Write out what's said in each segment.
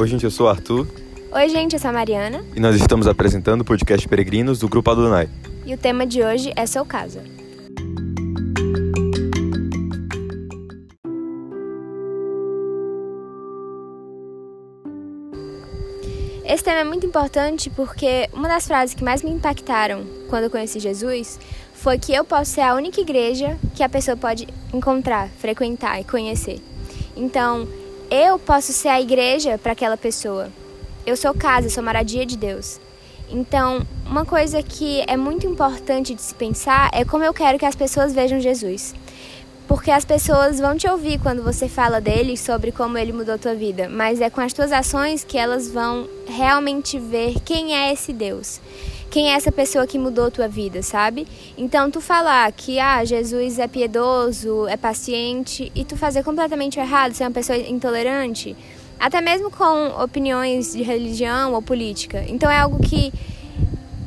Oi, gente, eu sou o Arthur. Oi, gente, eu sou a Mariana. E nós estamos apresentando o podcast Peregrinos do Grupo Adonai. E o tema de hoje é seu caso. Esse tema é muito importante porque uma das frases que mais me impactaram quando eu conheci Jesus foi que eu posso ser a única igreja que a pessoa pode encontrar, frequentar e conhecer. Então, eu posso ser a igreja para aquela pessoa. Eu sou casa, sou moradia de Deus. Então, uma coisa que é muito importante de se pensar é como eu quero que as pessoas vejam Jesus. Porque as pessoas vão te ouvir quando você fala dele, sobre como ele mudou a tua vida, mas é com as tuas ações que elas vão realmente ver quem é esse Deus. Quem é essa pessoa que mudou tua vida, sabe? Então tu falar que ah, Jesus é piedoso, é paciente e tu fazer completamente errado, ser uma pessoa intolerante, até mesmo com opiniões de religião ou política. Então é algo que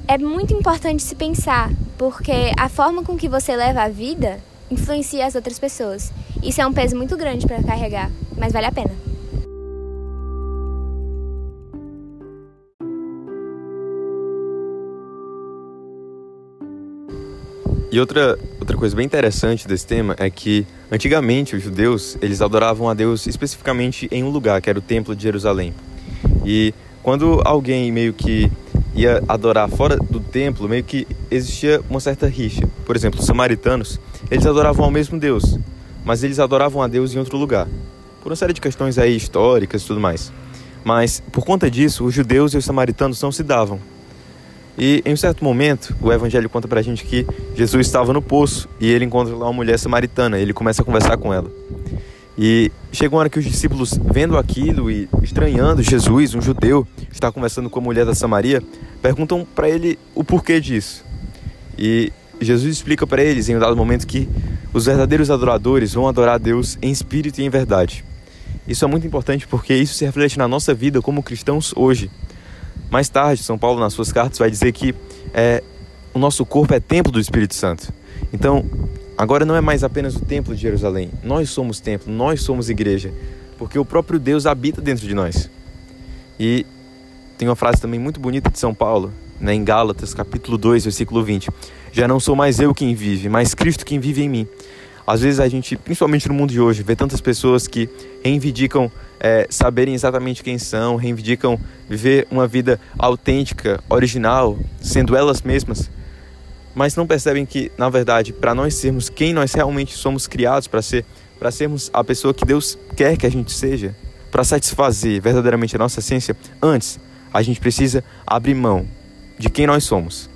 é muito importante se pensar, porque a forma com que você leva a vida influencia as outras pessoas. Isso é um peso muito grande para carregar, mas vale a pena. E outra, outra coisa bem interessante desse tema é que antigamente os judeus eles adoravam a Deus especificamente em um lugar, que era o Templo de Jerusalém. E quando alguém meio que ia adorar fora do templo, meio que existia uma certa rixa. Por exemplo, os samaritanos, eles adoravam ao mesmo Deus, mas eles adoravam a Deus em outro lugar, por uma série de questões aí históricas e tudo mais. Mas por conta disso, os judeus e os samaritanos não se davam. E em um certo momento, o evangelho conta pra gente que Jesus estava no poço e ele encontra lá uma mulher samaritana, ele começa a conversar com ela. E chega uma hora que os discípulos, vendo aquilo e estranhando Jesus, um judeu, está conversando com a mulher da Samaria, perguntam para ele o porquê disso. E Jesus explica para eles em um dado momento que os verdadeiros adoradores vão adorar a Deus em espírito e em verdade. Isso é muito importante porque isso se reflete na nossa vida como cristãos hoje. Mais tarde, São Paulo, nas suas cartas, vai dizer que é, o nosso corpo é templo do Espírito Santo. Então, Agora não é mais apenas o templo de Jerusalém. Nós somos templo, nós somos igreja, porque o próprio Deus habita dentro de nós. E tem uma frase também muito bonita de São Paulo, né, em Gálatas, capítulo 2, versículo 20. Já não sou mais eu quem vive, mas Cristo quem vive em mim. Às vezes a gente, principalmente no mundo de hoje, vê tantas pessoas que reivindicam é, saberem exatamente quem são, reivindicam viver uma vida autêntica, original, sendo elas mesmas mas não percebem que, na verdade, para nós sermos quem nós realmente somos criados para ser, para sermos a pessoa que Deus quer que a gente seja, para satisfazer verdadeiramente a nossa essência, antes a gente precisa abrir mão de quem nós somos.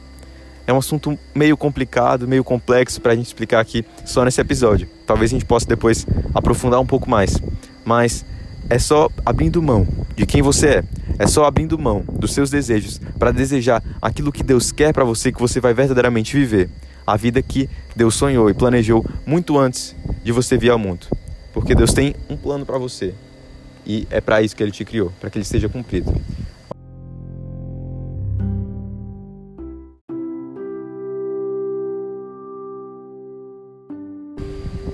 É um assunto meio complicado, meio complexo para a gente explicar aqui só nesse episódio. Talvez a gente possa depois aprofundar um pouco mais. Mas é só abrindo mão de quem você é, é só abrindo mão dos seus desejos para desejar aquilo que Deus quer para você que você vai verdadeiramente viver. A vida que Deus sonhou e planejou muito antes de você vir ao mundo. Porque Deus tem um plano para você. E é para isso que ele te criou, para que ele seja cumprido.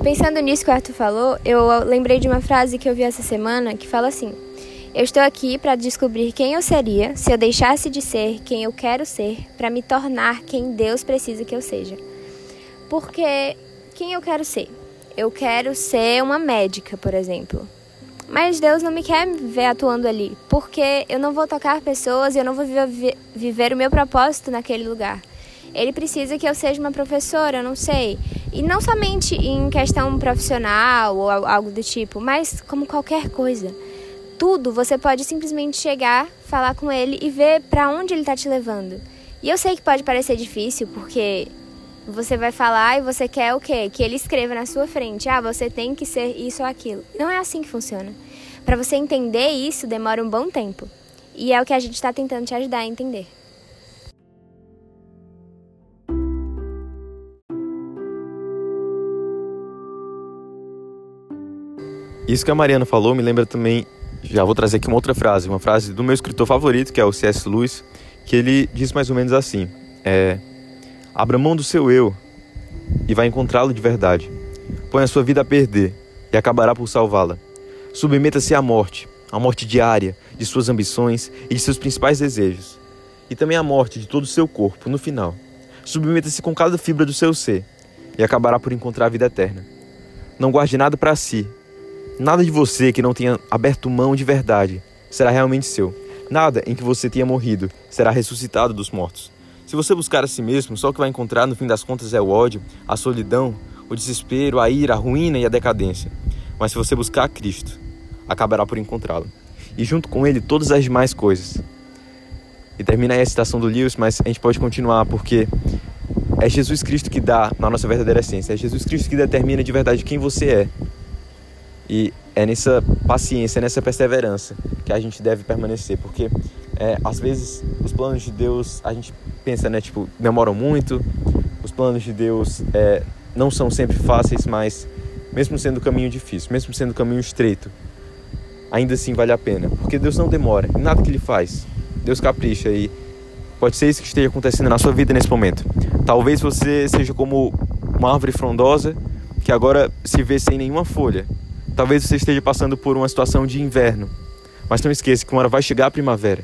Pensando nisso que o Arthur falou, eu lembrei de uma frase que eu vi essa semana que fala assim: eu estou aqui para descobrir quem eu seria se eu deixasse de ser quem eu quero ser para me tornar quem Deus precisa que eu seja. Porque quem eu quero ser? Eu quero ser uma médica, por exemplo. Mas Deus não me quer ver atuando ali, porque eu não vou tocar pessoas e eu não vou viver, o meu propósito naquele lugar. Ele precisa que eu seja uma professora, eu não sei. E não somente em questão profissional ou algo do tipo, mas como qualquer coisa tudo, você pode simplesmente chegar, falar com ele e ver para onde ele está te levando. E eu sei que pode parecer difícil, porque você vai falar e você quer o quê? Que ele escreva na sua frente: "Ah, você tem que ser isso ou aquilo". Não é assim que funciona. Para você entender isso, demora um bom tempo. E é o que a gente está tentando te ajudar a entender. Isso que a Mariana falou me lembra também já vou trazer aqui uma outra frase, uma frase do meu escritor favorito, que é o C.S. Lewis, que ele diz mais ou menos assim: é, Abra mão do seu eu e vai encontrá-lo de verdade. Põe a sua vida a perder e acabará por salvá-la. Submeta-se à morte, a morte diária de suas ambições e de seus principais desejos, e também a morte de todo o seu corpo no final. Submeta-se com cada fibra do seu ser e acabará por encontrar a vida eterna. Não guarde nada para si. Nada de você que não tenha aberto mão de verdade será realmente seu. Nada em que você tenha morrido será ressuscitado dos mortos. Se você buscar a si mesmo, só o que vai encontrar no fim das contas é o ódio, a solidão, o desespero, a ira, a ruína e a decadência. Mas se você buscar a Cristo, acabará por encontrá-lo. E junto com ele, todas as demais coisas. E termina aí a citação do Lewis, mas a gente pode continuar porque é Jesus Cristo que dá na nossa verdadeira essência. É Jesus Cristo que determina de verdade quem você é. E é nessa paciência, é nessa perseverança que a gente deve permanecer, porque é, às vezes os planos de Deus a gente pensa, né, tipo, demoram muito. Os planos de Deus é, não são sempre fáceis, mas mesmo sendo o caminho difícil, mesmo sendo o caminho estreito, ainda assim vale a pena, porque Deus não demora em nada que Ele faz. Deus capricha e pode ser isso que esteja acontecendo na sua vida nesse momento. Talvez você seja como uma árvore frondosa que agora se vê sem nenhuma folha. Talvez você esteja passando por uma situação de inverno, mas não esqueça que uma hora vai chegar a primavera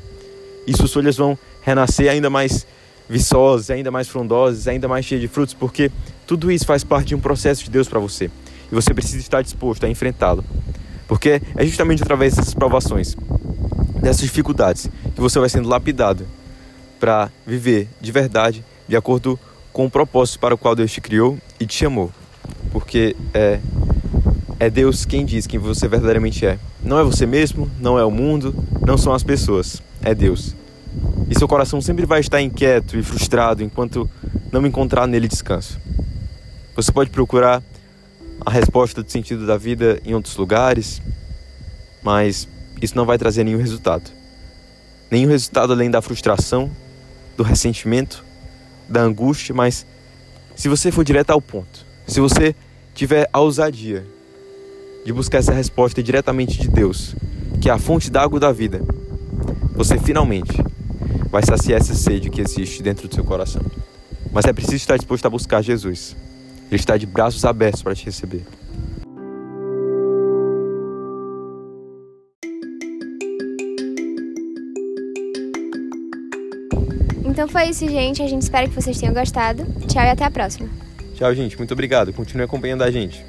e suas folhas vão renascer ainda mais viçosas, ainda mais frondosas, ainda mais cheias de frutos, porque tudo isso faz parte de um processo de Deus para você e você precisa estar disposto a enfrentá-lo. Porque é justamente através dessas provações, dessas dificuldades, que você vai sendo lapidado para viver de verdade, de acordo com o propósito para o qual Deus te criou e te chamou. Porque é, é Deus quem diz quem você verdadeiramente é. Não é você mesmo, não é o mundo, não são as pessoas, é Deus. E seu coração sempre vai estar inquieto e frustrado enquanto não encontrar nele descanso. Você pode procurar a resposta do sentido da vida em outros lugares, mas isso não vai trazer nenhum resultado. Nenhum resultado além da frustração, do ressentimento, da angústia, mas se você for direto ao ponto, se você tiver a ousadia de buscar essa resposta diretamente de Deus, que é a fonte da água da vida, você finalmente vai saciar essa sede que existe dentro do seu coração. Mas é preciso estar disposto a buscar Jesus. Ele está de braços abertos para te receber. Então foi isso, gente. A gente espera que vocês tenham gostado. Tchau e até a próxima. Tchau, gente. Muito obrigado. Continue acompanhando a gente.